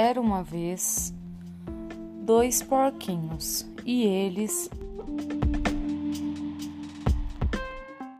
Era uma vez dois porquinhos e eles